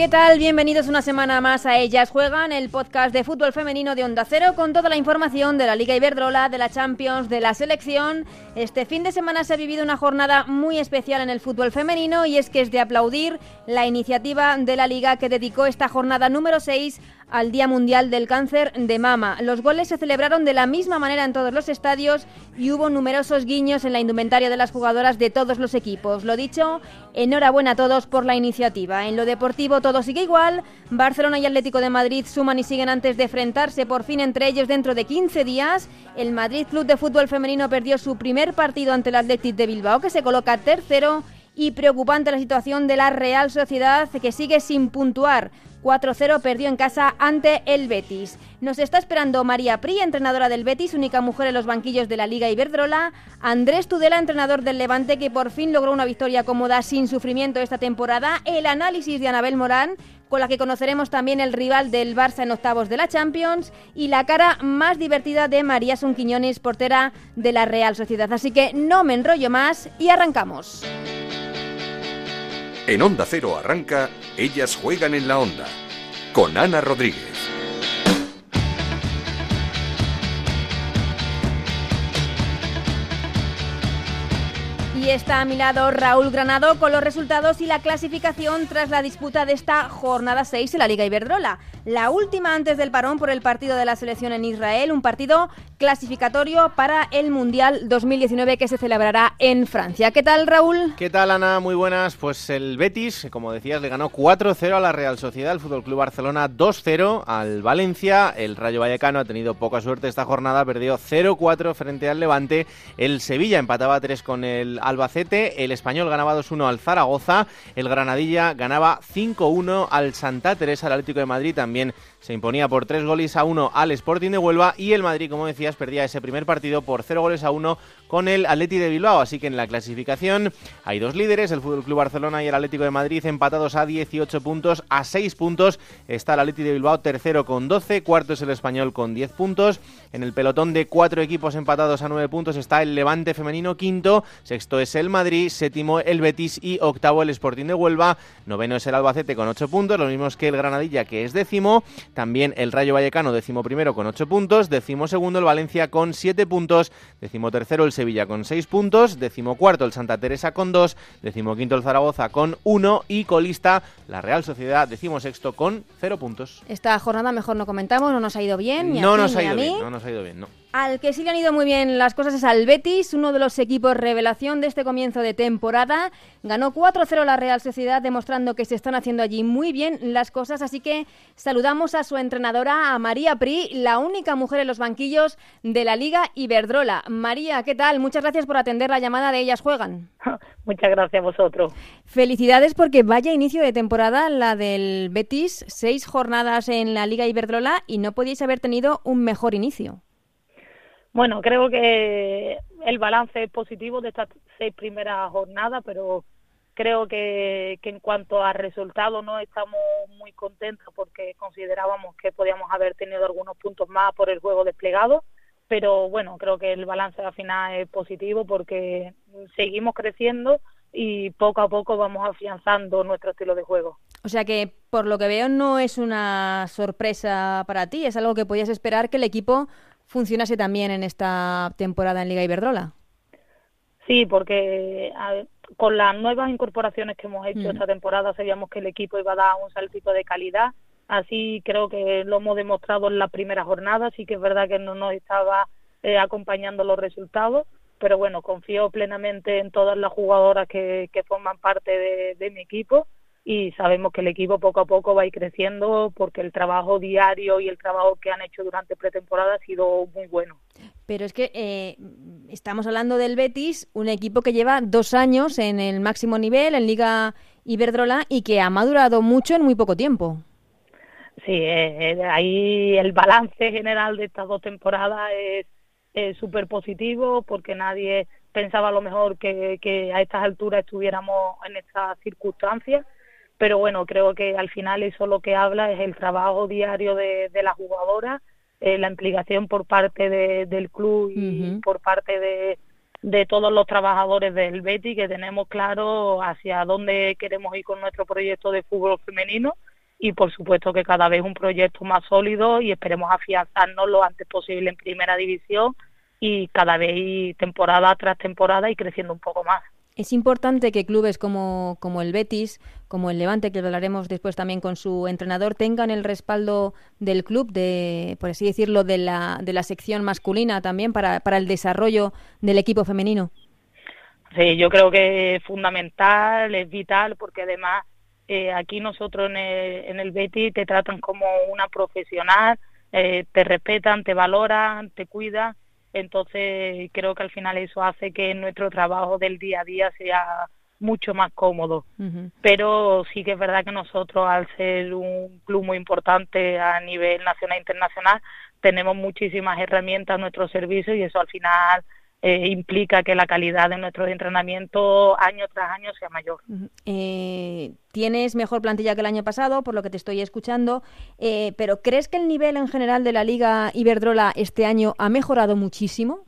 ¿Qué tal? Bienvenidos una semana más a Ellas Juegan, el podcast de fútbol femenino de Onda Cero con toda la información de la Liga Iberdrola, de la Champions, de la selección. Este fin de semana se ha vivido una jornada muy especial en el fútbol femenino y es que es de aplaudir la iniciativa de la Liga que dedicó esta jornada número 6 al Día Mundial del Cáncer de Mama. Los goles se celebraron de la misma manera en todos los estadios y hubo numerosos guiños en la indumentaria de las jugadoras de todos los equipos. Lo dicho, enhorabuena a todos por la iniciativa. En lo deportivo todo sigue igual. Barcelona y Atlético de Madrid suman y siguen antes de enfrentarse por fin entre ellos dentro de 15 días. El Madrid Club de Fútbol Femenino perdió su primer partido ante el Atlético de Bilbao, que se coloca tercero y preocupante la situación de la Real Sociedad que sigue sin puntuar. 4-0 perdió en casa ante el Betis. Nos está esperando María Pri, entrenadora del Betis, única mujer en los banquillos de la Liga Iberdrola. Andrés Tudela, entrenador del Levante, que por fin logró una victoria cómoda sin sufrimiento esta temporada. El análisis de Anabel Morán, con la que conoceremos también el rival del Barça en octavos de la Champions. Y la cara más divertida de María Sonquiñones, portera de la Real Sociedad. Así que no me enrollo más y arrancamos. En Onda Cero arranca Ellas juegan en la onda con Ana Rodríguez. Está a mi lado Raúl Granado con los resultados y la clasificación tras la disputa de esta jornada 6 en la Liga Iberdrola. La última antes del parón por el partido de la selección en Israel, un partido clasificatorio para el Mundial 2019 que se celebrará en Francia. ¿Qué tal, Raúl? ¿Qué tal, Ana? Muy buenas. Pues el Betis, como decías, le ganó 4-0 a la Real Sociedad, el Fútbol Club Barcelona 2-0 al Valencia. El Rayo Vallecano ha tenido poca suerte esta jornada, perdió 0-4 frente al Levante. El Sevilla empataba 3 con el Albacete, el Español ganaba 2-1 al Zaragoza, el Granadilla ganaba 5-1 al Santa Teresa, el Atlético de Madrid también se imponía por 3 goles a 1 al Sporting de Huelva y el Madrid, como decías, perdía ese primer partido por 0 goles a 1 con el Atleti de Bilbao. Así que en la clasificación hay dos líderes, el Fútbol Club Barcelona y el Atlético de Madrid empatados a 18 puntos, a 6 puntos está el Atleti de Bilbao tercero con 12, cuarto es el Español con 10 puntos. En el pelotón de cuatro equipos empatados a 9 puntos está el Levante femenino quinto, sexto es el Madrid, séptimo el Betis y octavo el Sporting de Huelva, noveno es el Albacete con 8 puntos, lo mismo que el Granadilla que es décimo, también el Rayo Vallecano décimo primero con 8 puntos, décimo segundo el Valencia con 7 puntos, décimo tercero el Sevilla con 6 puntos, decimocuarto el Santa Teresa con 2, decimoquinto el Zaragoza con 1 y colista la Real Sociedad decimosexto con 0 puntos. Esta jornada mejor no comentamos, no nos ha ido bien. Ni no, a ti, nos ha ni a ido mí. bien, no nos ha ido bien, no. Al que sí le han ido muy bien las cosas es al Betis, uno de los equipos revelación de este comienzo de temporada. Ganó 4-0 la Real Sociedad, demostrando que se están haciendo allí muy bien las cosas. Así que saludamos a su entrenadora, a María Pri, la única mujer en los banquillos de la Liga Iberdrola. María, ¿qué tal? Muchas gracias por atender la llamada de Ellas Juegan. Muchas gracias a vosotros. Felicidades porque vaya inicio de temporada la del Betis, seis jornadas en la Liga Iberdrola y no podíais haber tenido un mejor inicio. Bueno, creo que el balance es positivo de estas seis primeras jornadas, pero creo que, en cuanto a resultados no estamos muy contentos porque considerábamos que podíamos haber tenido algunos puntos más por el juego desplegado, pero bueno, creo que el balance al final es positivo porque seguimos creciendo y poco a poco vamos afianzando nuestro estilo de juego. O sea que, por lo que veo, no es una sorpresa para ti, es algo que podías esperar que el equipo funcionase también en esta temporada en Liga Iberdrola. Sí, porque a con las nuevas incorporaciones que hemos hecho Mm. esta temporada sabíamos que el equipo iba a dar un saltito de calidad. Así creo que lo hemos demostrado en la primera jornada. Sí que es verdad que no nos estaba eh, acompañando los resultados, pero bueno, confío plenamente en todas las jugadoras que, que forman parte de, de mi equipo y sabemos que el equipo poco a poco va a ir creciendo porque el trabajo diario y el trabajo que han hecho durante pretemporada ha sido muy bueno. Pero es que eh, estamos hablando del Betis, un equipo que lleva dos años en el máximo nivel, en Liga Iberdrola, y que ha madurado mucho en muy poco tiempo. Sí, eh, eh, ahí el balance general de estas dos temporadas es súper positivo porque nadie pensaba a lo mejor que, que a estas alturas estuviéramos en estas circunstancias pero bueno, creo que al final eso lo que habla es el trabajo diario de, de la jugadora, eh, la implicación por parte del club y por parte de, de todos los trabajadores del Betty que tenemos claro hacia dónde queremos ir con nuestro proyecto de fútbol femenino y por supuesto que cada vez un proyecto más sólido y esperemos afianzarnos lo antes posible en primera división y cada vez temporada tras temporada y creciendo un poco más. Es importante que clubes como, como el Betis, como el Levante, que hablaremos después también con su entrenador, tengan el respaldo del club, de, por así decirlo, de la, de la sección masculina también para, para el desarrollo del equipo femenino. Sí, yo creo que es fundamental, es vital, porque además eh, aquí nosotros en el, en el Betis te tratan como una profesional, eh, te respetan, te valoran, te cuidan entonces creo que al final eso hace que nuestro trabajo del día a día sea mucho más cómodo. Pero sí que es verdad que nosotros, al ser un club muy importante a nivel nacional e internacional, tenemos muchísimas herramientas a nuestro servicio y eso al final eh, implica que la calidad de nuestros entrenamientos año tras año sea mayor. Eh, tienes mejor plantilla que el año pasado, por lo que te estoy escuchando, eh, pero ¿crees que el nivel en general de la Liga Iberdrola este año ha mejorado muchísimo?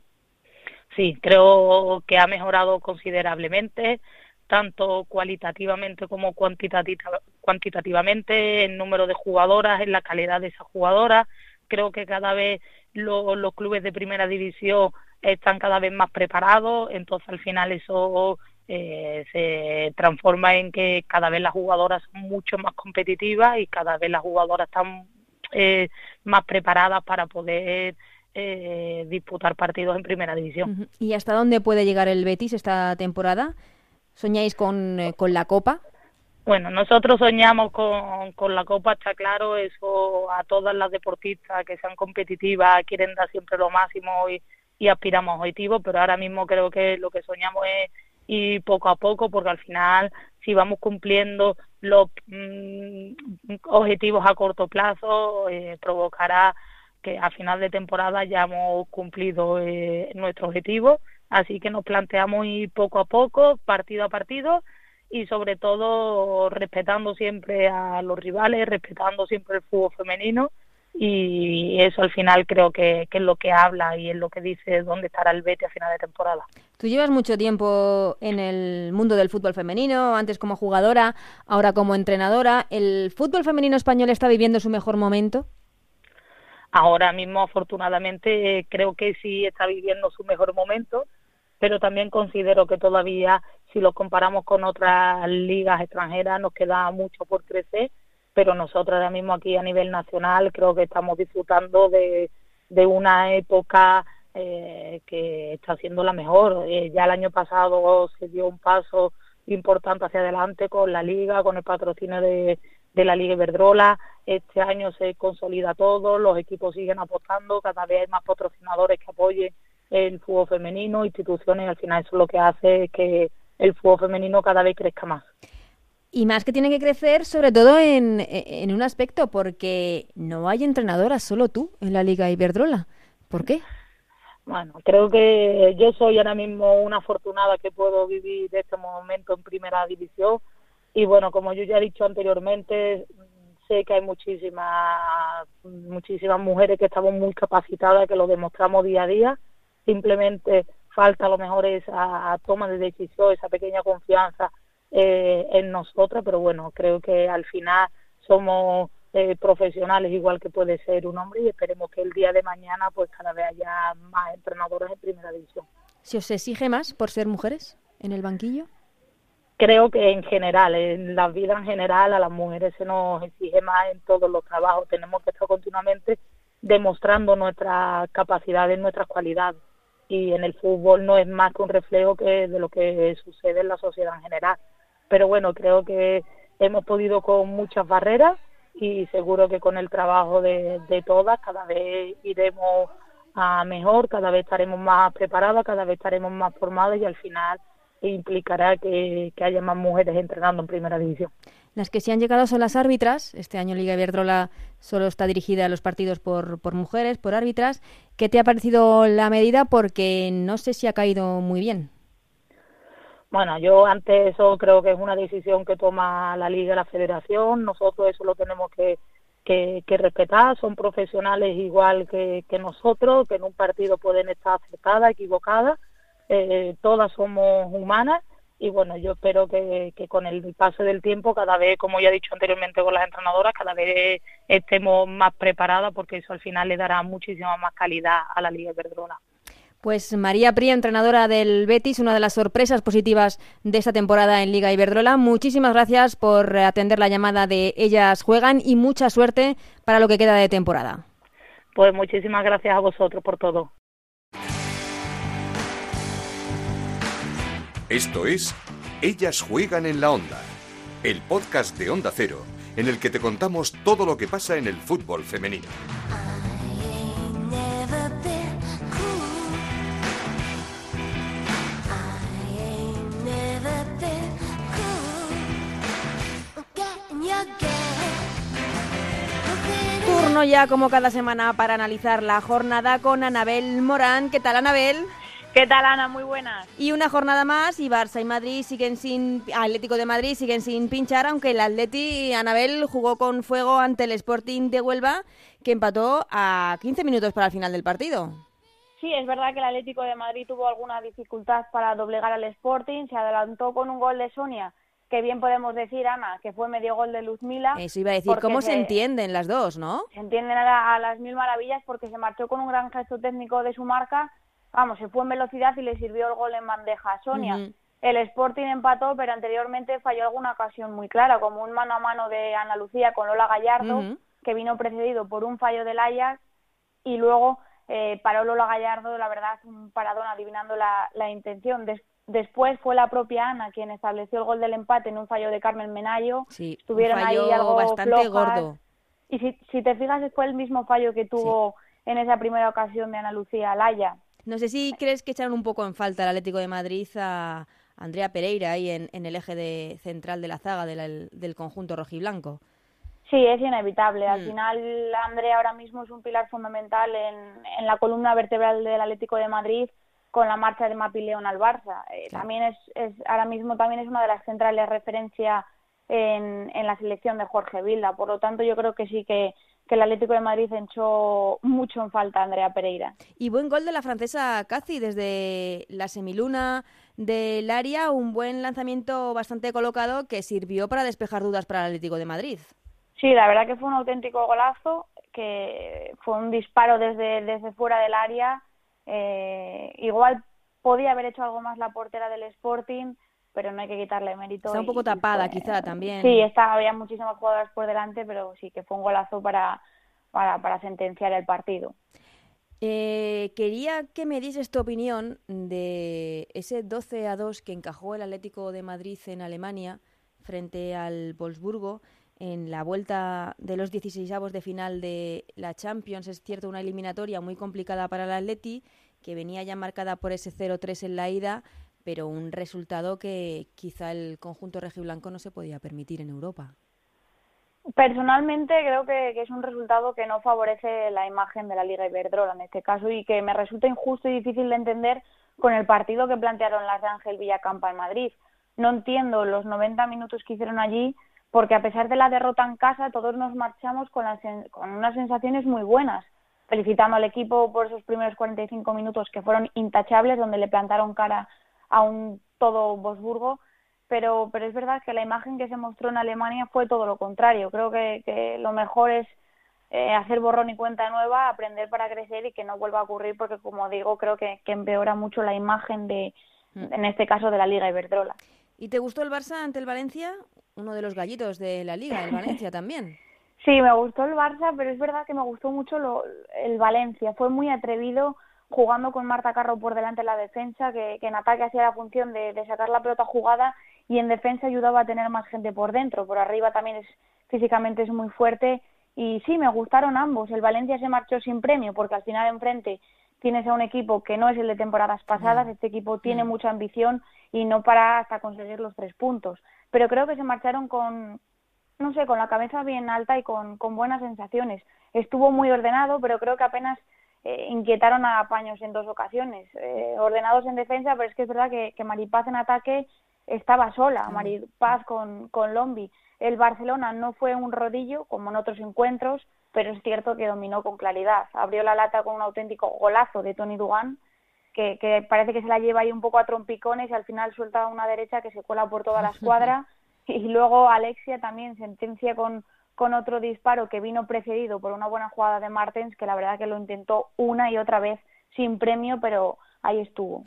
Sí, creo que ha mejorado considerablemente, tanto cualitativamente como cuantitativamente, en número de jugadoras, en la calidad de esas jugadoras. Creo que cada vez los clubes de primera división están cada vez más preparados, entonces al final eso eh, se transforma en que cada vez las jugadoras son mucho más competitivas y cada vez las jugadoras están eh, más preparadas para poder eh, disputar partidos en primera división. ¿Y hasta dónde puede llegar el Betis esta temporada? ¿Soñáis con, con la Copa? Bueno, nosotros soñamos con, con la Copa, está claro, eso a todas las deportistas que sean competitivas quieren dar siempre lo máximo y, aspiramos a objetivos, pero ahora mismo creo que lo que soñamos es ir poco a poco, porque al final, si vamos cumpliendo los mm, objetivos a corto plazo, eh, provocará que a final de temporada ya hemos cumplido eh, nuestro objetivo, así que nos planteamos ir poco a poco, partido a partido, y sobre todo respetando siempre a los rivales, respetando siempre el fútbol femenino y eso al final creo que, es lo que habla y es lo que dice dónde estará el Betis a final de temporada. Tú llevas mucho tiempo en el mundo del fútbol femenino, antes como jugadora, ahora como entrenadora. ¿El fútbol femenino español está viviendo su mejor momento? Ahora mismo, afortunadamente, creo que sí está viviendo su mejor momento, pero también considero que todavía, si lo comparamos con otras ligas extranjeras, nos queda mucho por crecer pero nosotros ahora mismo aquí a nivel nacional creo que estamos disfrutando de, de una época eh, que está siendo la mejor. Eh, ya el año pasado se dio un paso importante hacia adelante con la liga, con el patrocinio de, de la Liga Iberdrola. Este año se consolida todo, los equipos siguen apostando, cada vez hay más patrocinadores que apoyen el fútbol femenino, instituciones, al final eso lo que hace es que el fútbol femenino cada vez crezca más. Y más que tiene que crecer, sobre todo en, en, un aspecto, porque no hay entrenadoras, solo tú en la Liga Iberdrola. ¿Por qué? Bueno, creo que yo soy ahora mismo una afortunada que puedo vivir este momento en primera división. Y bueno, como yo ya he dicho anteriormente, sé que hay muchísimas, muchísimas mujeres que estamos muy capacitadas, que lo demostramos día a día. Simplemente falta a lo mejor esa toma de decisión, esa pequeña confianza eh, en nosotras, pero bueno, creo que al final somos eh, profesionales igual que puede ser un hombre y esperemos que el día de mañana pues cada vez haya más entrenadores en primera división. ¿Se os exige más por ser mujeres en el banquillo? Creo que en general, en la vida en general, a las mujeres se nos exige más en todos los trabajos. Tenemos que estar continuamente demostrando nuestras capacidades, nuestras cualidades. Y en el fútbol no es más que un reflejo que de lo que sucede en la sociedad en general pero bueno, creo que hemos podido con muchas barreras y seguro que con el trabajo de, todas cada vez iremos a mejor, cada vez estaremos más preparadas, cada vez estaremos más formadas y al final implicará que, haya más mujeres entrenando en primera división. Las que sí han llegado son las árbitras. Este año Liga Iberdrola solo está dirigida a los partidos por, por mujeres, por árbitras. ¿Qué te ha parecido la medida? Porque no sé si ha caído muy bien. Bueno, yo ante eso creo que es una decisión que toma la Liga la Federación. Nosotros eso lo tenemos que, que, respetar. Son profesionales igual que, que, nosotros, que en un partido pueden estar acertadas, equivocadas. Eh, todas somos humanas y bueno, yo espero que, que, con el paso del tiempo, cada vez, como ya he dicho anteriormente con las entrenadoras, cada vez estemos más preparadas porque eso al final le dará muchísima más calidad a la Liga de pues María Pría, entrenadora del Betis, una de las sorpresas positivas de esta temporada en Liga Iberdrola. Muchísimas gracias por atender la llamada de Ellas Juegan y mucha suerte para lo que queda de temporada. Pues muchísimas gracias a vosotros por todo. Esto es Ellas Juegan en la Onda, el podcast de Onda Cero, en el que te contamos todo lo que pasa en el fútbol femenino. Turno ya como cada semana para analizar la jornada con Anabel Morán. ¿Qué tal Anabel? ¿Qué tal Ana? Muy buenas. Y una jornada más y Barça y Madrid siguen sin Atlético de Madrid siguen sin pinchar, aunque el Atleti Anabel jugó con fuego ante el Sporting de Huelva que empató a 15 minutos para el final del partido. Sí, es verdad que el Atlético de Madrid tuvo alguna dificultad para doblegar al Sporting, se adelantó con un gol de Sonia que bien podemos decir, Ana, que fue medio gol de Luzmila. Eso iba a decir, ¿cómo se, entienden las dos, no? Se entienden a, las mil maravillas porque se marchó con un gran gesto técnico de su marca, vamos, se fue en velocidad y le sirvió el gol en bandeja Sonia. El Sporting empató, pero anteriormente falló alguna ocasión muy clara, como un mano a mano de Ana Lucía con Lola Gallardo, que vino precedido por un fallo del Ajax, y luego eh, paró Lola Gallardo, la verdad, un paradón adivinando la, la intención. Después fue la propia Ana quien estableció el gol del empate en un fallo de Carmen Menayo. Sí, Estuvieron ahí algo bastante gordo. Y si, si, te fijas, fue el mismo fallo que tuvo en esa primera ocasión de Ana Lucía Alaya. No sé si crees que echaron un poco en falta el Atlético de Madrid a Andrea Pereira ahí en, en el eje de, central de la zaga del, del conjunto rojiblanco. Sí, es inevitable. Al mm. final, Andrea ahora mismo es un pilar fundamental en, en la columna vertebral del Atlético de Madrid con la marcha de Mapileón al Barça. Eh, también es, es, ahora mismo también es una de las centrales referencia en, en la selección de Jorge Vilda. Por lo tanto, yo creo que sí que, que el Atlético de Madrid echó mucho en falta a Andrea Pereira. Y buen gol de la francesa Casi desde la semiluna del área, un buen lanzamiento bastante colocado que sirvió para despejar dudas para el Atlético de Madrid. Sí, la verdad que fue un auténtico golazo, que fue un disparo desde, desde fuera del área eh, igual podía haber hecho algo más la portera del Sporting, pero no hay que quitarle mérito. Está un poco tapada, quizá también. Sí, está, había muchísimas jugadoras por delante, pero sí que fue un golazo para, para, para sentenciar el partido. Eh, quería que me dieses tu opinión de ese 12 a 2 que encajó el Atlético de Madrid en Alemania frente al Wolfsburgo en la vuelta de los 16 de final de la Champions. Es cierto, una eliminatoria muy complicada para el Atleti, que venía ya marcada por ese 0-3 en la ida, pero un resultado que quizá el conjunto regiblanco no se podía permitir en Europa. Personalmente creo que, es un resultado que no favorece la imagen de la Liga Iberdrola en este caso y que me resulta injusto y difícil de entender con el partido que plantearon las de Ángel Villacampa en Madrid. No entiendo los 90 minutos que hicieron allí porque a pesar de la derrota en casa, todos nos marchamos con, con unas sensaciones muy buenas, felicitando al equipo por esos primeros 45 minutos que fueron intachables, donde le plantaron cara a un todo Bosburgo, pero, pero es verdad que la imagen que se mostró en Alemania fue todo lo contrario. Creo que, lo mejor es eh, hacer borrón y cuenta nueva, aprender para crecer y que no vuelva a ocurrir, porque como digo, creo que, que empeora mucho la imagen de, mm. en este caso, de la Liga Iberdrola. ¿Y te gustó el Barça ante el Valencia? Uno de los gallitos de la Liga, el Valencia también. Sí, me gustó el Barça, pero es verdad que me gustó mucho lo, el Valencia. Fue muy atrevido jugando con Marta Carro por delante de la defensa, que, en ataque hacía la función de, de, sacar la pelota jugada y en defensa ayudaba a tener más gente por dentro. Por arriba también es físicamente es muy fuerte y sí, me gustaron ambos. El Valencia se marchó sin premio porque al final enfrente tienes a un equipo que no es el de temporadas pasadas, este equipo tiene mucha ambición y no para hasta conseguir los tres puntos. Pero creo que se marcharon con, no sé, con la cabeza bien alta y con, con buenas sensaciones. Estuvo muy ordenado, pero creo que apenas eh, inquietaron a Paños en dos ocasiones. Eh, ordenados en defensa, pero es que es verdad que, que Maripaz en ataque estaba sola, María Paz con, con Lombi. El Barcelona no fue un rodillo como en otros encuentros, pero es cierto que dominó con claridad. Abrió la lata con un auténtico golazo de Tony Dugan, que, que parece que se la lleva ahí un poco a trompicones y al final suelta una derecha que se cuela por toda la escuadra. y luego Alexia también sentencia con, con otro disparo que vino precedido por una buena jugada de Martens, que la verdad que lo intentó una y otra vez sin premio, pero ahí estuvo.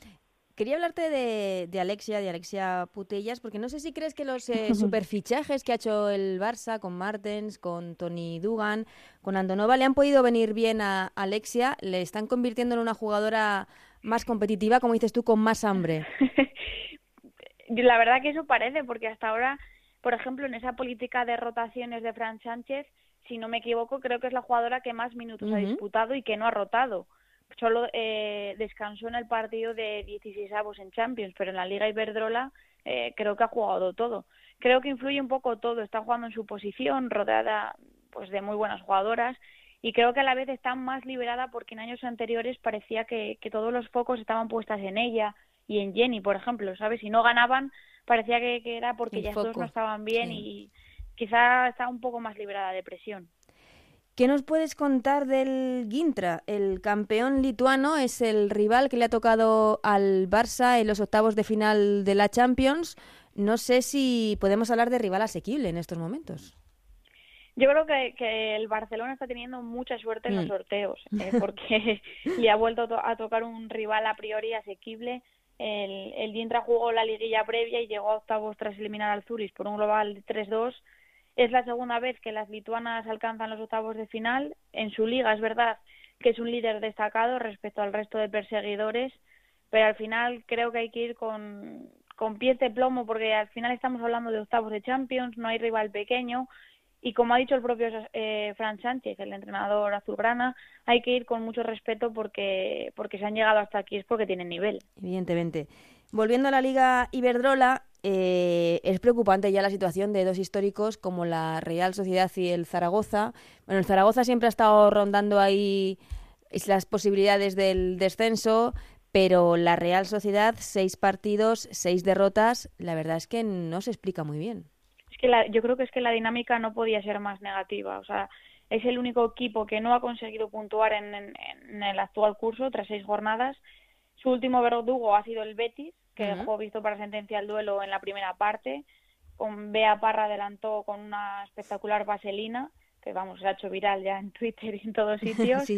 Quería hablarte de, Alexia, de Alexia Putellas, porque no sé si crees que los eh, superfichajes que ha hecho el Barça con Martens, con Tony Dugan, con Andonova, le han podido venir bien a Alexia, le están convirtiendo en una jugadora más competitiva, como dices tú, con más hambre. La verdad que eso parece, porque hasta ahora, por ejemplo, en esa política de rotaciones de Fran Sánchez, si no me equivoco, creo que es la jugadora que más minutos ha disputado y que no ha rotado solo eh, descansó en el partido de 16 avos en Champions, pero en la Liga Iberdrola eh, creo que ha jugado todo. Creo que influye un poco todo, está jugando en su posición, rodeada pues de muy buenas jugadoras y creo que a la vez está más liberada porque en años anteriores parecía que, que todos los focos estaban puestos en ella y en Jenny, por ejemplo, ¿sabes? Si no ganaban parecía que, era porque ya todos no estaban bien y quizá está un poco más liberada de presión. ¿Qué nos puedes contar del Gintra? El campeón lituano es el rival que le ha tocado al Barça en los octavos de final de la Champions. No sé si podemos hablar de rival asequible en estos momentos. Yo creo que, el Barcelona está teniendo mucha suerte en los mm. sorteos, eh, porque le ha vuelto a tocar un rival a priori asequible. El, el Gintra jugó la liguilla previa y llegó a octavos tras eliminar al Zurich por un global de 3-2 es la segunda vez que las lituanas alcanzan los octavos de final. En su liga es verdad que es un líder destacado respecto al resto de perseguidores, pero al final creo que hay que ir con, con pies de plomo porque al final estamos hablando de octavos de Champions, no hay rival pequeño y como ha dicho el propio eh, Fran Sánchez, el entrenador azulgrana, hay que ir con mucho respeto porque, porque se han llegado hasta aquí es porque tienen nivel. Evidentemente. Volviendo a la Liga Iberdrola, eh, es preocupante ya la situación de dos históricos como la Real Sociedad y el Zaragoza. Bueno, el Zaragoza siempre ha estado rondando ahí las posibilidades del descenso, pero la Real Sociedad, seis partidos, seis derrotas, la verdad es que no se explica muy bien. Es que la, yo creo que es que la dinámica no podía ser más negativa. O sea, es el único equipo que no ha conseguido puntuar en, en el actual curso tras seis jornadas. Su último verdugo ha sido el Betis, que dejó visto para sentencia el duelo en la primera parte. Con Bea Parra adelantó con una espectacular vaselina, que vamos, se ha hecho viral ya en Twitter y en todos sitios.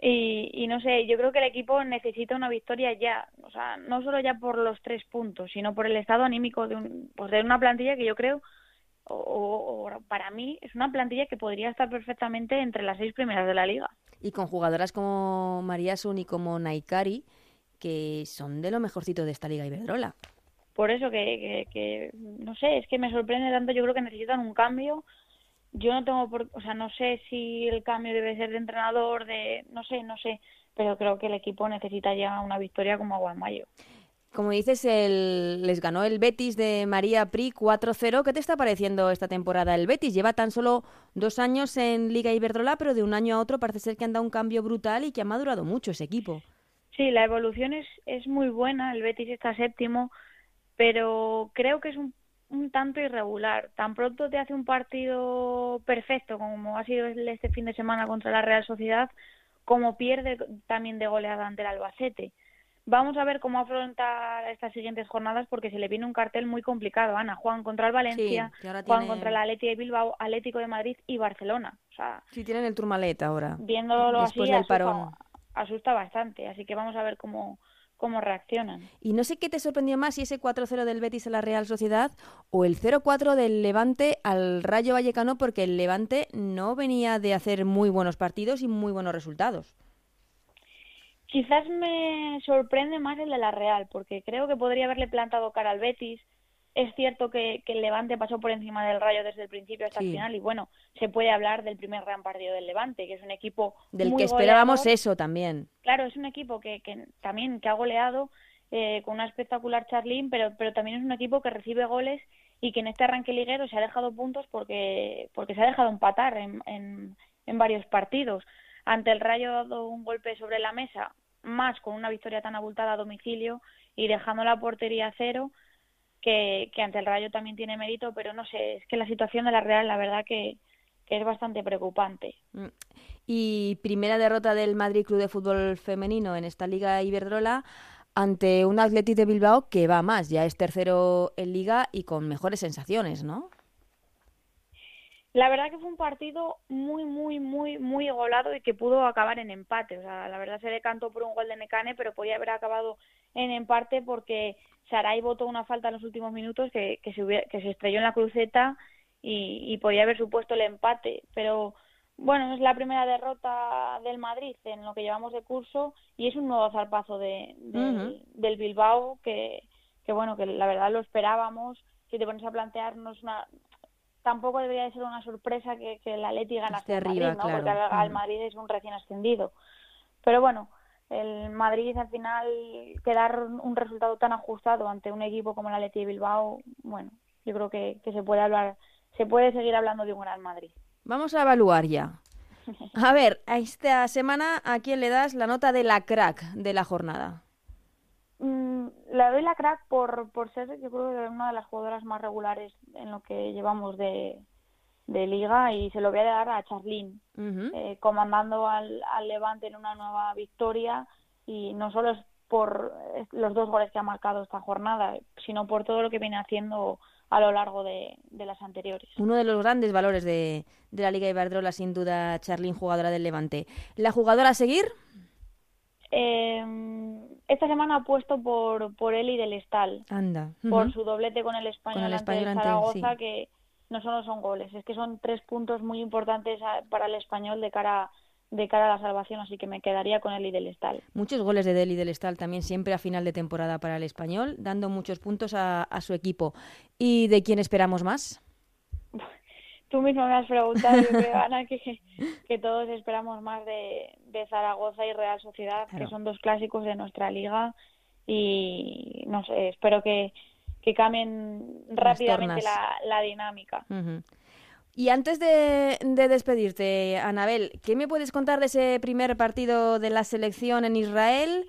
Y, y, no sé, yo creo que el equipo necesita una victoria ya, o sea, no solo ya por los tres puntos, sino por el estado anímico de, un, pues de una plantilla que yo creo, o, para mí, es una plantilla que podría estar perfectamente entre las seis primeras de la liga. Y con jugadoras como María Sun y como Naikari, que son de lo mejorcito de esta Liga Iberdrola. Por eso que, que, no sé, es que me sorprende tanto, yo creo que necesitan un cambio. Yo no tengo, por, o sea, no sé si el cambio debe ser de entrenador, de, no sé, no sé, pero creo que el equipo necesita ya una victoria como agua en mayo. Como dices, el, les ganó el Betis de María Pri 4-0. ¿Qué te está pareciendo esta temporada el Betis? Lleva tan solo dos años en Liga Iberdrola, pero de un año a otro parece ser que han dado un cambio brutal y que ha madurado mucho ese equipo. Sí, la evolución es, es muy buena, el Betis está séptimo, pero creo que es un, un tanto irregular. Tan pronto te hace un partido perfecto como ha sido este fin de semana contra la Real Sociedad, como pierde también de goleada ante el Albacete. Vamos a ver cómo afronta estas siguientes jornadas porque se le viene un cartel muy complicado, Ana. Juan contra el Valencia, Juan contra el Atlético de Bilbao, Atlético de Madrid y Barcelona. O sea, sí, tienen el Tourmalet ahora. Viéndolo así, del parón asusta bastante, así que vamos a ver cómo, cómo reaccionan. Y no sé qué te sorprendió más, si ese 4-0 del Betis a la Real Sociedad o el 0-4 del Levante al Rayo Vallecano, porque el Levante no venía de hacer muy buenos partidos y muy buenos resultados. Quizás me sorprende más el de la Real, porque creo que podría haberle plantado cara al Betis, es cierto que, el Levante pasó por encima del Rayo desde el principio hasta el final y bueno, se puede hablar del primer gran partido del Levante, que es un equipo del que esperábamos eso también. Claro, es un equipo que, también que ha goleado eh, con una espectacular Charlín, pero pero también es un equipo que recibe goles y que en este arranque liguero se ha dejado puntos porque porque se ha dejado empatar en, en, en varios partidos. Ante el Rayo ha dado un golpe sobre la mesa, más con una victoria tan abultada a domicilio y dejando la portería a cero que, ante el Rayo también tiene mérito, pero no sé, es que la situación de la Real, la verdad que, que es bastante preocupante. Mm. Y primera derrota del Madrid Club de Fútbol Femenino en esta Liga Iberdrola ante un Athletic de Bilbao que va más, ya es tercero en Liga y con mejores sensaciones, ¿no? La verdad que fue un partido muy, muy, muy, muy golado y que pudo acabar en empate. O sea, la verdad se decantó por un gol de Necane, pero podía haber acabado en empate porque Saray votó una falta en los últimos minutos que, que, se, que se estrelló en la cruceta y, podía haber supuesto el empate. Pero bueno, es la primera derrota del Madrid en lo que llevamos de curso y es un nuevo zarpazo de, del Bilbao que, que, bueno, que la verdad lo esperábamos. Si te pones a plantearnos una, tampoco debería de ser una sorpresa que, que el Atleti ganase arriba, Madrid, ¿no? Porque al, Madrid es un recién ascendido. Pero bueno, el Madrid al final quedar un resultado tan ajustado ante un equipo como el Atleti de Bilbao, bueno, yo creo que, que se puede hablar, se puede seguir hablando de un gran Madrid. Vamos a evaluar ya. A ver, a esta semana, ¿a quién le das la nota de la crack de la jornada? Mm, le doy la crack por, por ser, yo creo que una de las jugadoras más regulares en lo que llevamos de, de liga y se lo voy a dar a Charlín, eh, comandando al, al Levante en una nueva victoria y no solo es por los dos goles que ha marcado esta jornada, sino por todo lo que viene haciendo a lo largo de, de las anteriores. Uno de los grandes valores de, de la Liga Iberdrola, sin duda, Charlín, jugadora del Levante. ¿La jugadora a seguir? Eh, esta semana ha puesto por, por Eli del Estal. Anda. Por su doblete con el español, con el español ante Zaragoza, que no solo son goles, es que son tres puntos muy importantes para el español de cara de cara a la salvación, así que me quedaría con Eli del Estal. Muchos goles de Eli del Estal también siempre a final de temporada para el español, dando muchos puntos a, a su equipo. ¿Y de quién esperamos más? Tú mismo me has preguntado, yo creo, Ana, que, que todos esperamos más de, de Zaragoza y Real Sociedad, que son dos clásicos de nuestra liga y no sé, espero que, que cambien rápidamente la, la, dinámica. Y antes de, de, despedirte, Anabel, ¿qué me puedes contar de ese primer partido de la selección en Israel?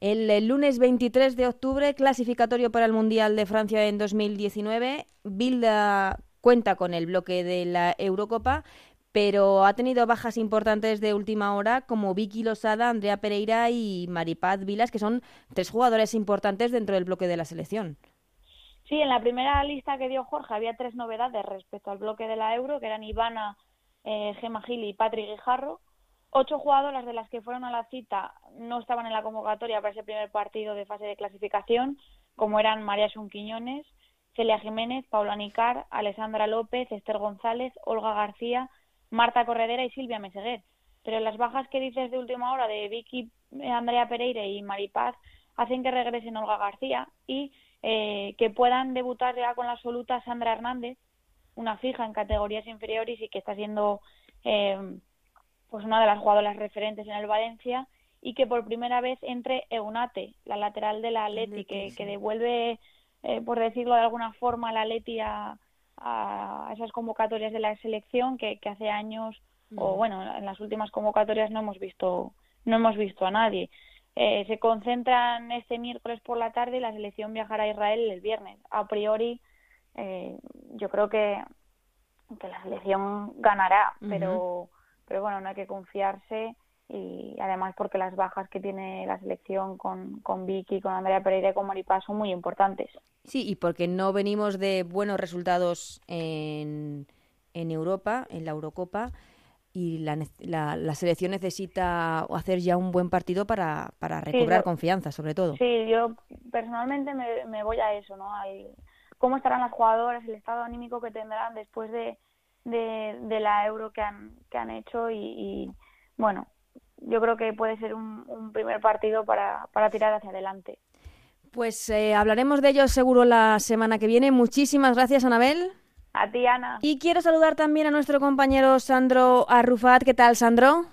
El, el, lunes 23 de octubre, clasificatorio para el Mundial de Francia en 2019. Bilda cuenta con el bloque de la Eurocopa, pero ha tenido bajas importantes de última hora como Vicky Losada, Andrea Pereira y Maripaz Vilas, que son tres jugadores importantes dentro del bloque de la selección. Sí, en la primera lista que dio Jorge había tres novedades respecto al bloque de la Euro, que eran Ivana, eh, y Patrick Guijarro. Ocho jugadoras de las que fueron a la cita no estaban en la convocatoria para ese primer partido de fase de clasificación, como eran María Sunquiñones, Celia Jiménez, Paula Nicar, Alessandra López, Esther González, Olga García, Marta Corredera y Silvia Meseguer. Pero las bajas que dices de última hora de Vicky, eh, Andrea Pereira y Maripaz hacen que regresen Olga García y eh, que puedan debutar ya con la absoluta Sandra Hernández, una fija en categorías inferiores y que está siendo eh, pues una de las jugadoras referentes en el Valencia y que por primera vez entre Eunate, la lateral de la Atleti, que, que devuelve eh, por decirlo de alguna forma, la Leti a, esas convocatorias de la selección que, hace años o bueno en las últimas convocatorias no hemos visto no hemos visto a nadie. Eh, se concentran este miércoles por la tarde y la selección viajará a Israel el viernes. A priori eh, yo creo que, que la selección ganará pero pero bueno no hay que confiarse y además porque las bajas que tiene la selección con, con Vicky, con Andrea Pereira y con Maripaz son muy importantes. Sí, y porque no venimos de buenos resultados en, en Europa, en la Eurocopa, y la, la, selección necesita hacer ya un buen partido para, para recobrar confianza, sobre todo. Sí, yo personalmente me, me voy a eso, ¿no? Al, cómo estarán las jugadoras, el estado anímico que tendrán después de, de, de la Euro que han, que han hecho y, y bueno, yo creo que puede ser un, primer partido para, para, tirar hacia adelante. Pues eh, hablaremos de ello seguro la semana que viene. Muchísimas gracias, Anabel. A ti, Ana. Y quiero saludar también a nuestro compañero Sandro Arrufat. ¿Qué tal, Sandro?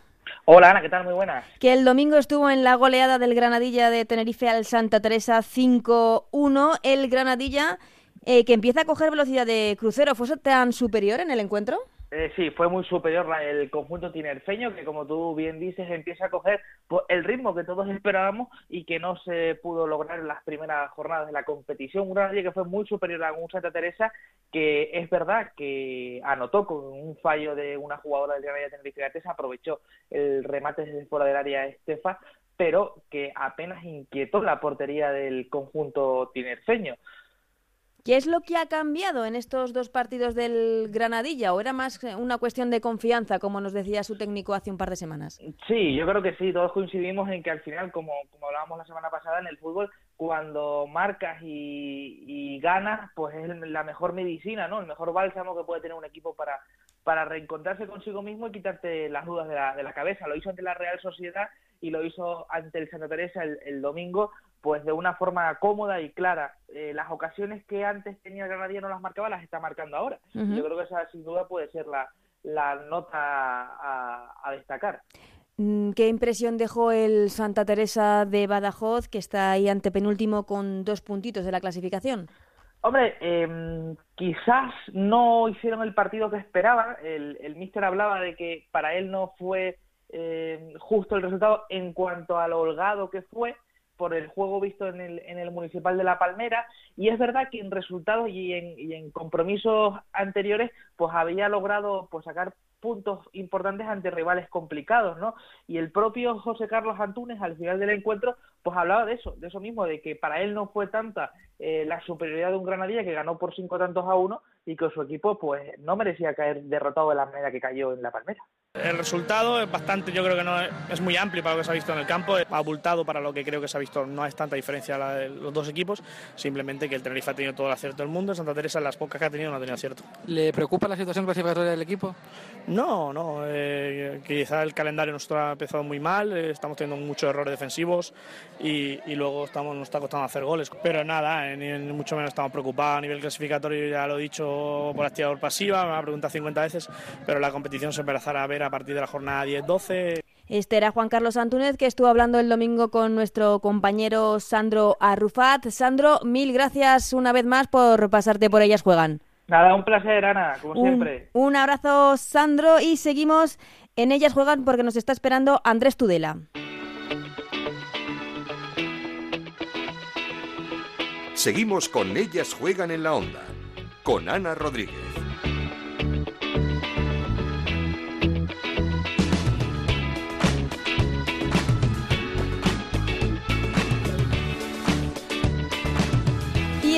Hola, Ana, ¿qué tal? Muy buenas. Que el domingo estuvo en la goleada del Granadilla de Tenerife al Santa Teresa 5-1. El Granadilla eh, que empieza a coger velocidad de crucero, ¿fue tan superior en el encuentro? Eh, sí, fue muy superior el conjunto tinerfeño, que como tú bien dices, empieza a coger pues, el ritmo que todos esperábamos y que no se pudo lograr en las primeras jornadas de la competición. Un Granadilla que fue muy superior a un Santa Teresa, que es verdad que anotó con un fallo de una jugadora del Granadilla Tenerife se aprovechó el remate desde fuera del área Estefa, pero que apenas inquietó la portería del conjunto tinerfeño. ¿Qué es lo que ha cambiado en estos dos partidos del Granadilla? ¿O era más una cuestión de confianza, como nos decía su técnico hace un par de semanas? Sí, yo creo que sí. Todos coincidimos en que al final, como, como hablábamos la semana pasada en el fútbol, cuando marcas y, ganas, pues es la mejor medicina, ¿no? El mejor bálsamo que puede tener un equipo para, para reencontrarse consigo mismo y quitarte las dudas de la, de la cabeza. Lo hizo ante la Real Sociedad y lo hizo ante el Santa Teresa el domingo pues de una forma cómoda y clara. Eh, las ocasiones que antes tenía Granadilla no las marcaba, las está marcando ahora. Yo creo que esa sin duda puede ser la, la nota a, destacar. Mm, ¿Qué impresión dejó el Santa Teresa de Badajoz, que está ahí ante penúltimo con dos puntitos de la clasificación? Hombre, em, quizás no hicieron el partido que esperaban. El, el míster hablaba de que para él no fue eh, justo el resultado en cuanto a lo holgado que fue, por el juego visto en el, en el Municipal de La Palmera y es verdad que en resultados y en, y en compromisos anteriores pues había logrado pues sacar puntos importantes ante rivales complicados, ¿no? Y el propio José Carlos Antunes al final del encuentro pues hablaba de eso, de eso mismo, de que para él no fue tanta eh, la superioridad de un Granadilla que ganó por cinco tantos a uno y que su equipo pues no merecía caer derrotado de la manera que cayó en La Palmera. El resultado es bastante, yo creo que no es, muy amplio para lo que se ha visto en el campo, es abultado para lo que creo que se ha visto, no es tanta diferencia de los dos equipos, simplemente que el Tenerife ha tenido todo el acierto del mundo, Santa Teresa las pocas que ha tenido no ha tenido acierto. ¿Le preocupa la situación clasificatoria del equipo? No, no, eh, quizá el calendario nos ha empezado muy mal, eh, estamos teniendo muchos errores defensivos y, luego estamos, nos está costando hacer goles, pero nada, ni, mucho menos estamos preocupados a nivel clasificatorio, ya lo he dicho por activa o pasiva, me ha preguntado 50 veces, pero la competición se empezará a ver a partir de la jornada 10-12. Este era Juan Carlos Antúnez, que estuvo hablando el domingo con nuestro compañero Sandro Arrufat. Sandro, mil gracias una vez más por pasarte por ellas juegan. Nada, un placer, Ana, como siempre. Un abrazo, Sandro, y seguimos en ellas juegan porque nos está esperando Andrés Tudela. Seguimos con ellas juegan en la onda, con Ana Rodríguez.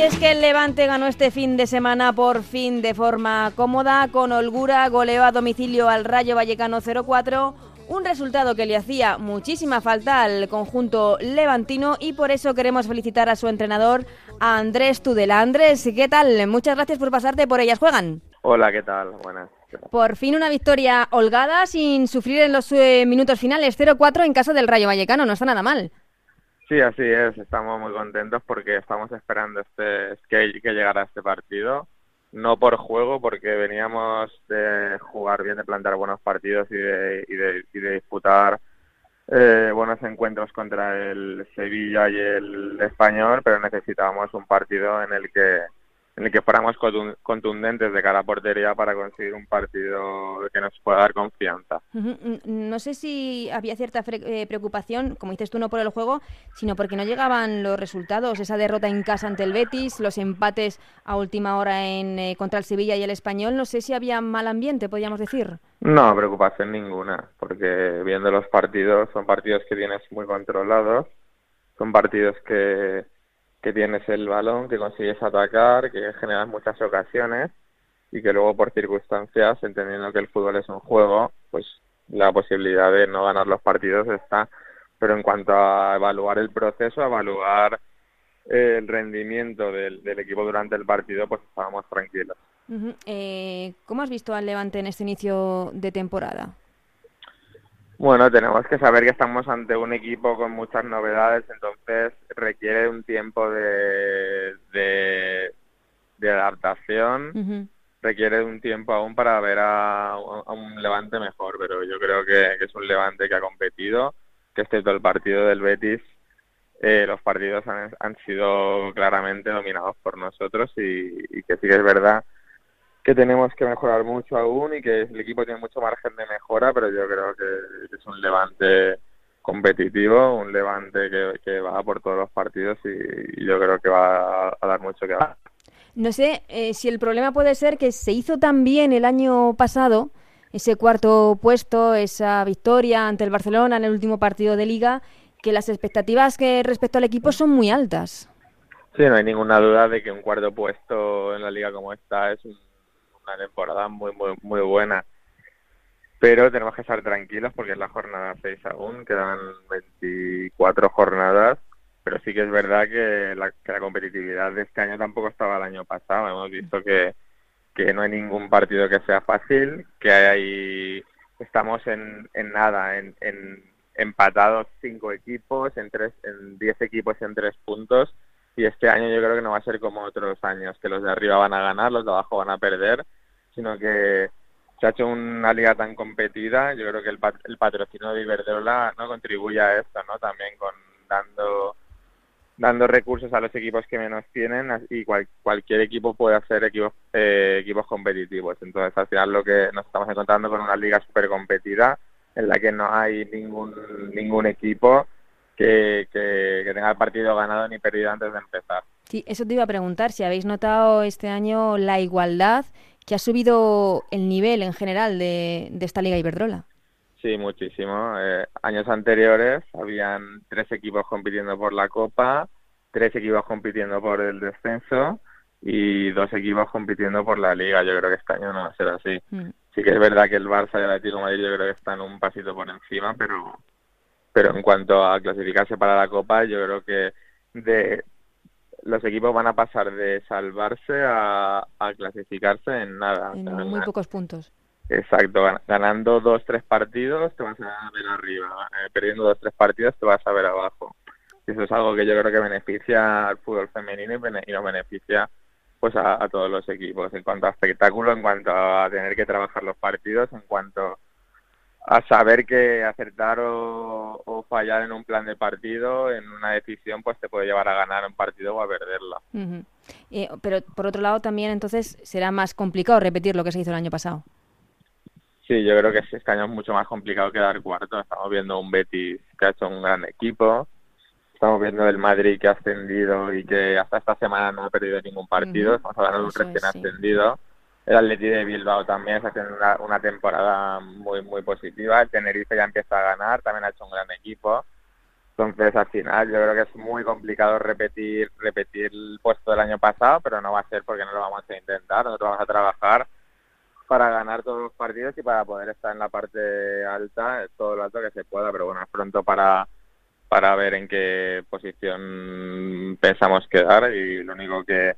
Es que el Levante ganó este fin de semana por fin de forma cómoda, con holgura, goleó a domicilio al Rayo Vallecano 0-4, un resultado que le hacía muchísima falta al conjunto levantino y por eso queremos felicitar a su entrenador, a Andrés Tudela. Andrés, ¿qué tal? Muchas gracias por pasarte por Ellas Juegan. Hola, ¿qué tal? Buenas. Por fin una victoria holgada sin sufrir en los eh, minutos finales 0-4 en casa del Rayo Vallecano, no está nada mal. Sí, así es. Estamos muy contentos porque estamos esperando este que, que llegara este partido. No por juego, porque veníamos de jugar bien, de plantar buenos partidos y de, y de, y de disputar eh, buenos encuentros contra el Sevilla y el Español, pero necesitábamos un partido en el que en el que fuéramos contundentes de cara a portería para conseguir un partido que nos pueda dar confianza. Mm, no sé si había cierta eh, preocupación, como dices tú, no por el juego, sino porque no llegaban los resultados, esa derrota en casa ante el Betis, los empates a última hora en eh, contra el Sevilla y el Español. No sé si había mal ambiente, podríamos decir. No, preocupación ninguna, porque viendo los partidos, son partidos que tienes muy controlados, son partidos que que tienes el balón, que consigues atacar, que generas muchas ocasiones y que luego por circunstancias, entendiendo que el fútbol es un juego, pues la posibilidad de no ganar los partidos está. Pero en cuanto a evaluar el proceso, evaluar el rendimiento del, equipo durante el partido, pues estábamos tranquilos. eh, ¿Cómo has visto al Levante en este inicio de temporada? Bueno, tenemos que saber que estamos ante un equipo con muchas novedades, entonces requiere un tiempo de, de, adaptación, requiere un tiempo aún para ver a, un Levante mejor, pero yo creo que, es un Levante que ha competido, que excepto el partido del Betis, eh, los partidos han, sido claramente dominados por nosotros y, y que sí que es verdad que tenemos que mejorar mucho aún y que el equipo tiene mucho margen de mejora, pero yo creo que es un levante competitivo, un levante que, va por todos los partidos y, yo creo que va a, dar mucho que hablar. No sé eh, si el problema puede ser que se hizo tan bien el año pasado, ese cuarto puesto, esa victoria ante el Barcelona en el último partido de liga, que las expectativas que respecto al equipo son muy altas. Sí, no hay ninguna duda de que un cuarto puesto en la liga como esta es una temporada muy, muy, muy buena. Pero tenemos que estar tranquilos porque es la jornada 6 aún, quedan 24 jornadas. Pero sí que es verdad que la, que la competitividad de este año tampoco estaba el año pasado. Hemos visto que, que no hay ningún partido que sea fácil, que hay estamos en, en nada, en, en empatados cinco equipos, en tres, en diez equipos en tres puntos y este año yo creo que no va a ser como otros años, que los de arriba van a ganar, los de abajo van a perder, sino que se ha hecho una liga tan competida, yo creo que el, el patrocinio de Iberdrola no contribuye a esto, ¿no? También con dando dando recursos a los equipos que menos tienen y cualquier equipo puede hacer equipos eh, equipos competitivos. Entonces, al final lo que nos estamos encontrando con una liga súper competida en la que no hay ningún ningún equipo que, tenga el partido ganado ni perdido antes de empezar. Sí, eso te iba a preguntar, si habéis notado este año la igualdad que ha subido el nivel en general de, esta Liga Iberdrola. Sí, muchísimo. Eh, años anteriores habían tres equipos compitiendo por la Copa, tres equipos compitiendo por el descenso y dos equipos compitiendo por la Liga. Yo creo que este año no va a ser así. Mm. Sí que es verdad que el Barça y el Atlético Madrid yo creo que están un pasito por encima, pero pero en cuanto a clasificarse para la Copa, yo creo que de los equipos van a pasar de salvarse a, clasificarse en nada. En muy pocos puntos. Exacto, ganando dos, tres partidos te vas a ver arriba, eh, perdiendo dos, tres partidos te vas a ver abajo. Y eso es algo que yo creo que beneficia al fútbol femenino y, nos beneficia pues a, a, todos los equipos en cuanto a espectáculo, en cuanto a tener que trabajar los partidos, en cuanto a saber que acertar o, fallar en un plan de partido, en una decisión, pues te puede llevar a ganar un partido o a perderla. Eh, pero por otro lado también entonces será más complicado repetir lo que se hizo el año pasado. Sí, yo creo que este año es mucho más complicado que dar cuarto. Estamos viendo un Betis que ha hecho un gran equipo. Estamos viendo el Madrid que ha ascendido y que hasta esta semana no ha perdido ningún partido. Estamos hablando de un recién ascendido el Atleti de Bilbao también está haciendo una, temporada muy muy positiva. El Tenerife ya empieza a ganar, también ha hecho un gran equipo. Entonces, al final, yo creo que es muy complicado repetir repetir el puesto del año pasado, pero no va a ser porque no lo vamos a intentar. Nosotros vamos a trabajar para ganar todos los partidos y para poder estar en la parte alta, todo lo alto que se pueda. Pero bueno, es pronto para, para ver en qué posición pensamos quedar y lo único que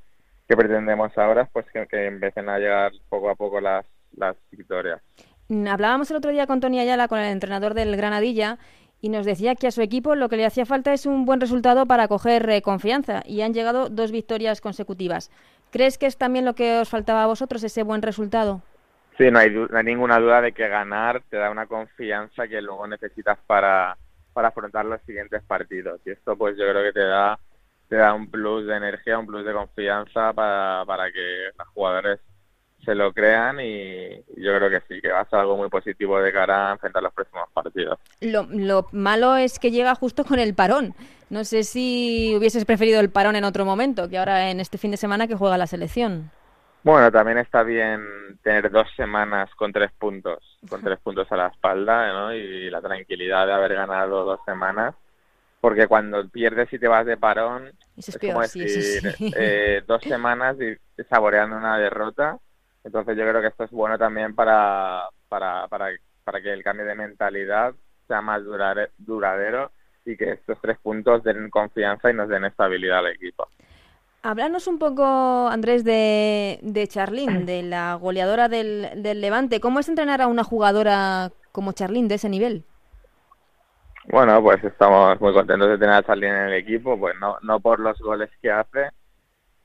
que pretendemos ahora pues que, que, empiecen a llegar poco a poco las, las victorias. Mm, hablábamos el otro día con Tony Ayala, con el entrenador del Granadilla, y nos decía que a su equipo lo que le hacía falta es un buen resultado para coger eh, confianza, y han llegado dos victorias consecutivas. ¿Crees que es también lo que os faltaba a vosotros, ese buen resultado? Sí, no hay, no hay ninguna duda de que ganar te da una confianza que luego necesitas para, para afrontar los siguientes partidos. Y esto pues yo creo que te da te da un plus de energía, un plus de confianza para, para que los jugadores se lo crean y yo creo que sí, que va a ser algo muy positivo de cara a enfrentar los próximos partidos. Lo, lo malo es que llega justo con el parón. No sé si hubieses preferido el parón en otro momento, que ahora en este fin de semana que juega la selección. Bueno, también está bien tener dos semanas con tres puntos, con tres puntos a la espalda, ¿no? Y la tranquilidad de haber ganado dos semanas porque cuando pierdes y te vas de parón, es, como decir eh, dos semanas y saboreando una derrota. Entonces yo creo que esto es bueno también para, para, para, para que el cambio de mentalidad sea más duradero y que estos tres puntos den confianza y nos den estabilidad al equipo. Háblanos un poco, Andrés, de, de Charlín, de la goleadora del, del Levante. ¿Cómo es entrenar a una jugadora como Charlín de ese nivel? Bueno, pues estamos muy contentos de tener a Charly en el equipo, pues no, no por los goles que hace,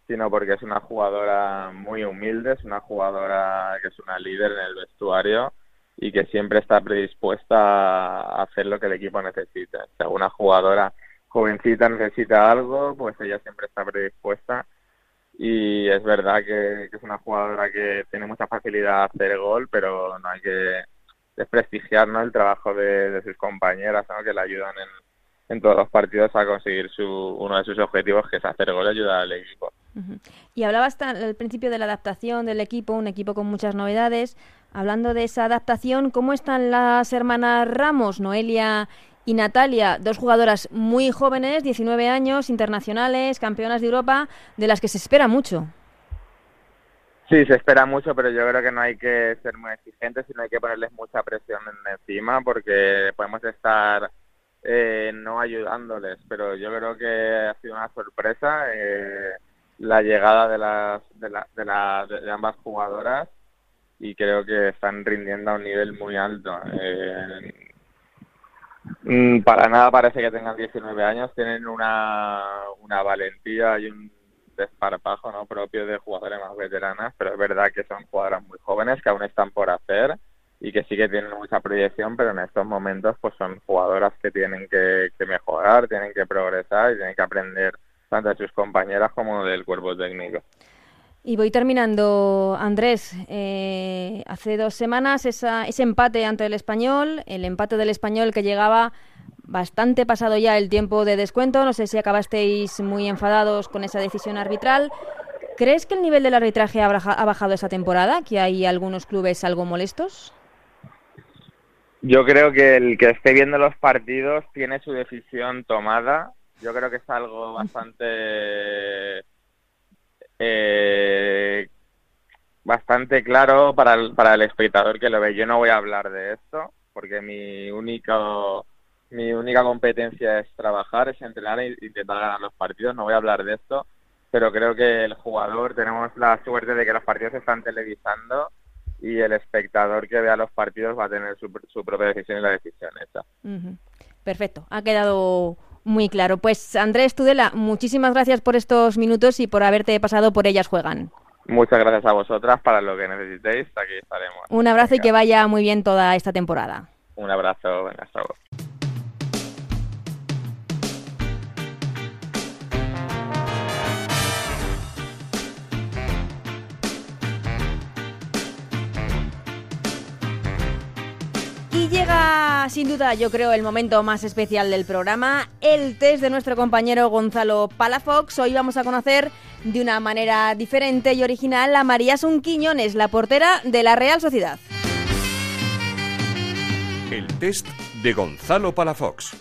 sino porque es una jugadora muy humilde, es una jugadora que es una líder en el vestuario y que siempre está predispuesta a hacer lo que el equipo necesita. Si alguna jugadora jovencita necesita algo, pues ella siempre está predispuesta y es verdad que, es una jugadora que tiene mucha facilidad a hacer gol, pero no hay que desprestigiar ¿no? el trabajo de, sus compañeras ¿no? que le ayudan en, en todos los partidos a conseguir su, uno de sus objetivos, que es hacer gol y ayudar al equipo. Y hablabas al principio de la adaptación del equipo, un equipo con muchas novedades. Hablando de esa adaptación, ¿cómo están las hermanas Ramos, Noelia y Natalia, dos jugadoras muy jóvenes, 19 años, internacionales, campeonas de Europa, de las que se espera mucho. Sí, se espera mucho, pero yo creo que no hay que ser muy exigentes, sino hay que ponerles mucha presión encima porque podemos estar eh, no ayudándoles, pero yo creo que ha sido una sorpresa eh, la llegada de las de, la, de, de ambas jugadoras y creo que están rindiendo a un nivel muy alto. Eh, Mm, para nada parece que tengan 19 años, tienen una, una valentía y un desparpajo no propio de jugadores más veteranas, pero es verdad que son jugadoras muy jóvenes que aún están por hacer y que sí que tienen mucha proyección, pero en estos momentos pues son jugadoras que tienen que, mejorar, tienen que progresar y tienen que aprender tanto de sus compañeras como del cuerpo técnico. Y voy terminando, Andrés. Eh, hace dos semanas esa, ese empate ante el español, el empate del español que llegaba bastante pasado ya el tiempo de descuento. No sé si acabasteis muy enfadados con esa decisión arbitral. ¿Crees que el nivel del arbitraje ha bajado esa temporada? ¿Que hay algunos clubes algo molestos? Yo creo que el que esté viendo los partidos tiene su decisión tomada. Yo creo que es algo bastante eh, bastante claro para el, para el espectador que lo ve. Yo no voy a hablar de esto porque mi único mi única competencia es trabajar, es entrenar e intentar ganar los partidos. No voy a hablar de esto, pero creo que el jugador tenemos la suerte de que los partidos se están televisando y el espectador que vea los partidos va a tener su, su propia decisión y la decisión hecha. Perfecto, ha quedado muy claro. Pues Andrés Tudela, muchísimas gracias por estos minutos y por haberte pasado por Ellas Juegan. Muchas gracias a vosotras para lo que necesitéis. Aquí estaremos. Un abrazo y que vaya muy bien toda esta temporada. Un abrazo. Venga, hasta luego. Llega sin duda, yo creo, el momento más especial del programa, el test de nuestro compañero Gonzalo Palafox. Hoy vamos a conocer de una manera diferente y original a María Sun Quiñones, la portera de la Real Sociedad. El test de Gonzalo Palafox.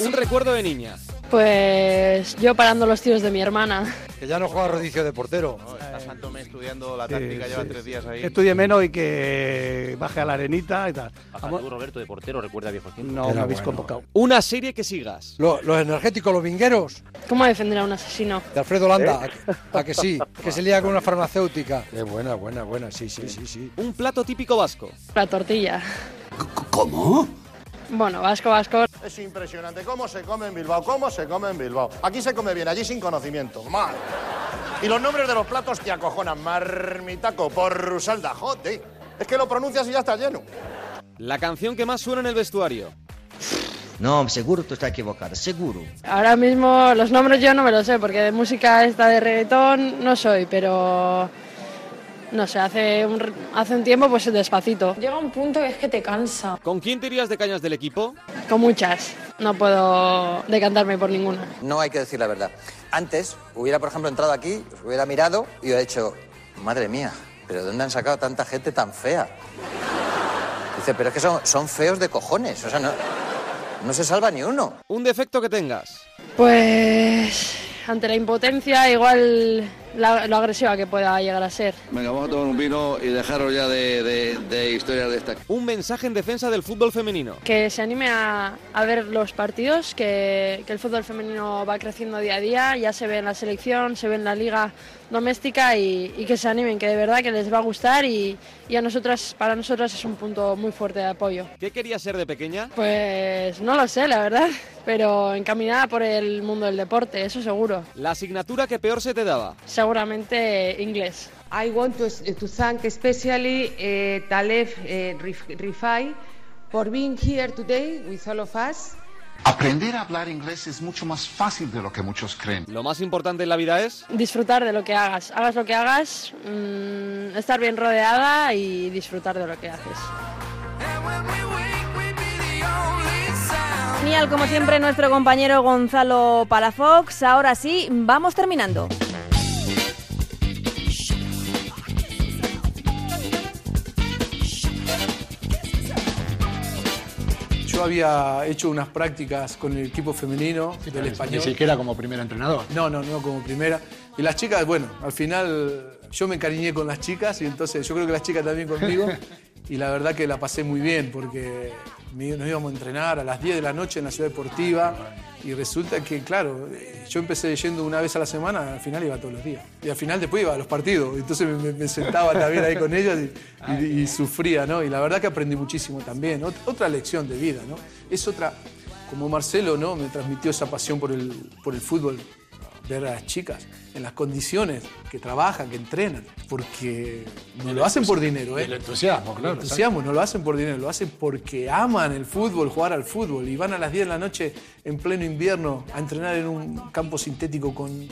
Un recuerdo de niña. Pues yo parando los tiros de mi hermana. Que ya no juega rodicio de portero. No, está Santomé estudiando la táctica, lleva tres días ahí. estudie menos y que baje a la arenita y tal. Vamos... Roberto de portero, recuerda viejos tiempos. No, me habéis convocado. Una serie que sigas. los energéticos, los vingueros. ¿Cómo defender a un asesino? De Alfredo Landa, ¿Eh? a, que sí, que se lía con una farmacéutica. Es buena, buena, buena, sí, sí, sí, sí. Un plato típico vasco. La tortilla. ¿Cómo? Bueno, vasco, vasco. Es impresionante cómo se come en Bilbao, cómo se come en Bilbao. Aquí se come bien, allí sin conocimiento. Mal. Y los nombres de los platos te acojonan. Marmitaco, por Rusalda, joder. Es que lo pronuncias y ya está lleno. La canción que más suena en el vestuario. No, seguro tú estás equivocado, seguro. Ahora mismo los nombres yo no me los sé, porque de música esta de reggaetón no soy, pero no sé, hace un, hace un tiempo pues despacito. Llega un punto que es que te cansa. ¿Con quién te irías de cañas del equipo? Con muchas. No puedo decantarme por ninguna. No hay que decir la verdad. Antes hubiera, por ejemplo, entrado aquí, hubiera mirado y hubiera dicho, madre mía, ¿pero de dónde han sacado tanta gente tan fea? Dice, pero es que son, son feos de cojones. O sea, no, no se salva ni uno. ¿Un defecto que tengas? Pues ante la impotencia, igual lo agresiva que pueda llegar a ser. Venga, vamos a tomar un vino y dejaros ya de, de, de historias de esta. Un mensaje en defensa del fútbol femenino. Que se anime a, a ver los partidos, que, que, el fútbol femenino va creciendo día a día, ya se ve en la selección, se ve en la liga doméstica y, y que se animen, que de verdad que les va a gustar y, y, a nosotras, para nosotras es un punto muy fuerte de apoyo. ¿Qué querías ser de pequeña? Pues no lo sé, la verdad, pero encaminada por el mundo del deporte, eso seguro. ¿La asignatura que peor se te daba? Seguramente inglés. I want to, to thank especially uh, Taleb uh, Rifai for being here today with all of us. Aprender a hablar inglés es mucho más fácil de lo que muchos creen. Lo más importante en la vida es Disfrutar de lo que hagas. Hagas lo que hagas, mm, estar bien rodeada y disfrutar de lo que haces. Genial, como siempre, nuestro compañero Gonzalo Palafox. Ahora sí, vamos terminando. Yo había hecho unas prácticas con el equipo femenino del español. Ni siquiera como primer entrenador. No, no, no como primera. Y las chicas, bueno, al final yo me encariñé con las chicas y entonces yo creo que las chicas también conmigo. y la verdad que la pasé muy bien porque nos íbamos a entrenar a las 10 de la noche en la ciudad deportiva y resulta que, claro, yo empecé yendo una vez a la semana, al final iba todos los días. Y al final después iba a los partidos, entonces me, me- sentaba también ahí con ellos y, y- y sufría, ¿no? Y la verdad que aprendí muchísimo también. Ot- otra lección de vida, ¿no? Es otra, como Marcelo, ¿no? Me transmitió esa pasión por el, por el fútbol, ver a las chicas en las condiciones que trabajan, que entrenan, porque no lo hacen por dinero, ¿eh? El entusiasmo, claro. El entusiasmo, no lo hacen por dinero, lo hacen porque aman el fútbol, jugar al fútbol y van a las 10 de la noche en pleno invierno a entrenar en un campo sintético con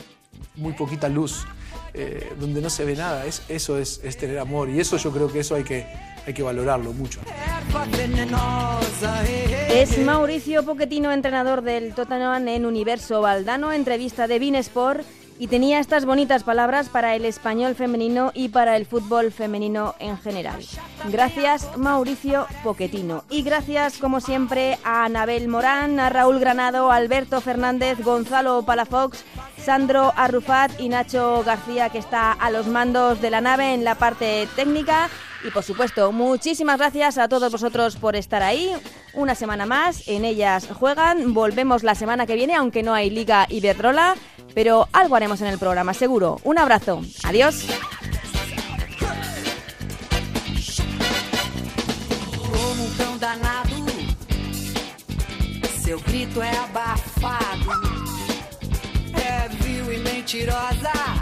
muy poquita luz, eh, donde no se ve nada. Es, eso es, es tener amor y eso yo creo que eso hay que, hay que valorarlo mucho. Es Mauricio Pochettino, entrenador del Tottenham en Universo Valdano, entrevista de Bein Sport y tenía estas bonitas palabras para el español femenino y para el fútbol femenino en general. Gracias Mauricio Pochettino y gracias como siempre a Anabel Morán, a Raúl Granado, Alberto Fernández, Gonzalo Palafox, Sandro Arrufat y Nacho García que está a los mandos de la nave en la parte técnica. Y por supuesto, muchísimas gracias a todos vosotros por estar ahí. Una semana más, en ellas juegan. Volvemos la semana que viene, aunque no hay Liga Iberdrola, pero algo haremos en el programa, seguro. Un abrazo. Adiós. Como um cão danado, seu grito é abafado. É vil e mentirosa.